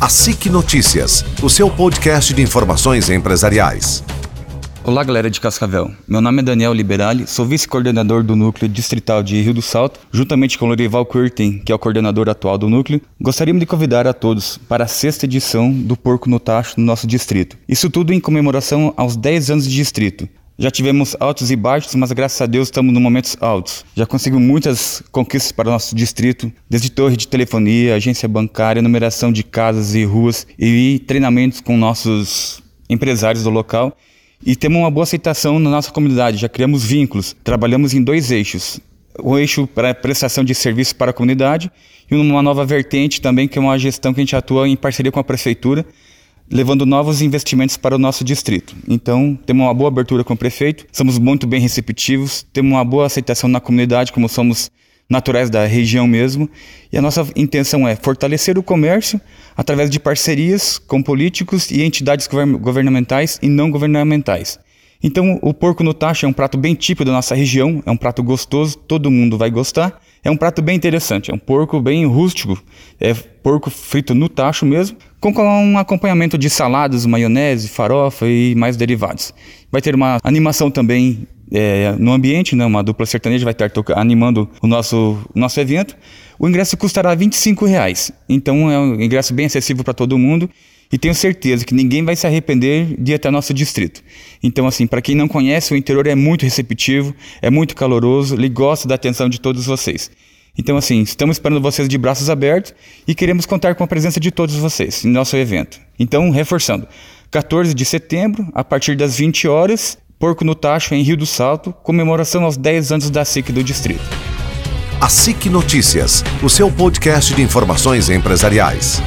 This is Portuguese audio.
A SIC Notícias, o seu podcast de informações empresariais. Olá, galera de Cascavel. Meu nome é Daniel Liberali, sou vice-coordenador do Núcleo Distrital de Rio do Salto, juntamente com Lorival Curtin, que é o coordenador atual do núcleo. Gostaríamos de convidar a todos para a sexta edição do Porco no Tacho no nosso distrito. Isso tudo em comemoração aos 10 anos de distrito. Já tivemos altos e baixos, mas graças a Deus estamos em momentos altos. Já conseguimos muitas conquistas para o nosso distrito, desde torre de telefonia, agência bancária, numeração de casas e ruas e treinamentos com nossos empresários do local. E temos uma boa aceitação na nossa comunidade, já criamos vínculos. Trabalhamos em dois eixos. O eixo para prestação de serviços para a comunidade e uma nova vertente também, que é uma gestão que a gente atua em parceria com a prefeitura, levando novos investimentos para o nosso distrito. Então, temos uma boa abertura com o prefeito, somos muito bem receptivos, temos uma boa aceitação na comunidade, como somos naturais da região mesmo, e a nossa intenção é fortalecer o comércio através de parcerias com políticos e entidades governamentais e não governamentais. Então, o porco no tacho é um prato bem típico da nossa região, é um prato gostoso, todo mundo vai gostar. É um prato bem interessante, é um porco bem rústico, é porco frito no tacho mesmo, com um acompanhamento de saladas, maionese, farofa e mais derivados. Vai ter uma animação também é, no ambiente, né, uma dupla sertaneja vai estar animando o nosso, o nosso evento. O ingresso custará R$ reais, então é um ingresso bem acessível para todo mundo e tenho certeza que ninguém vai se arrepender de ir até nosso distrito. Então, assim, para quem não conhece, o interior é muito receptivo, é muito caloroso, ele gosta da atenção de todos vocês. Então, assim, estamos esperando vocês de braços abertos e queremos contar com a presença de todos vocês em nosso evento. Então, reforçando, 14 de setembro, a partir das 20 horas, Porco no Tacho, em Rio do Salto, comemoração aos 10 anos da SIC do distrito. A SIC Notícias, o seu podcast de informações empresariais.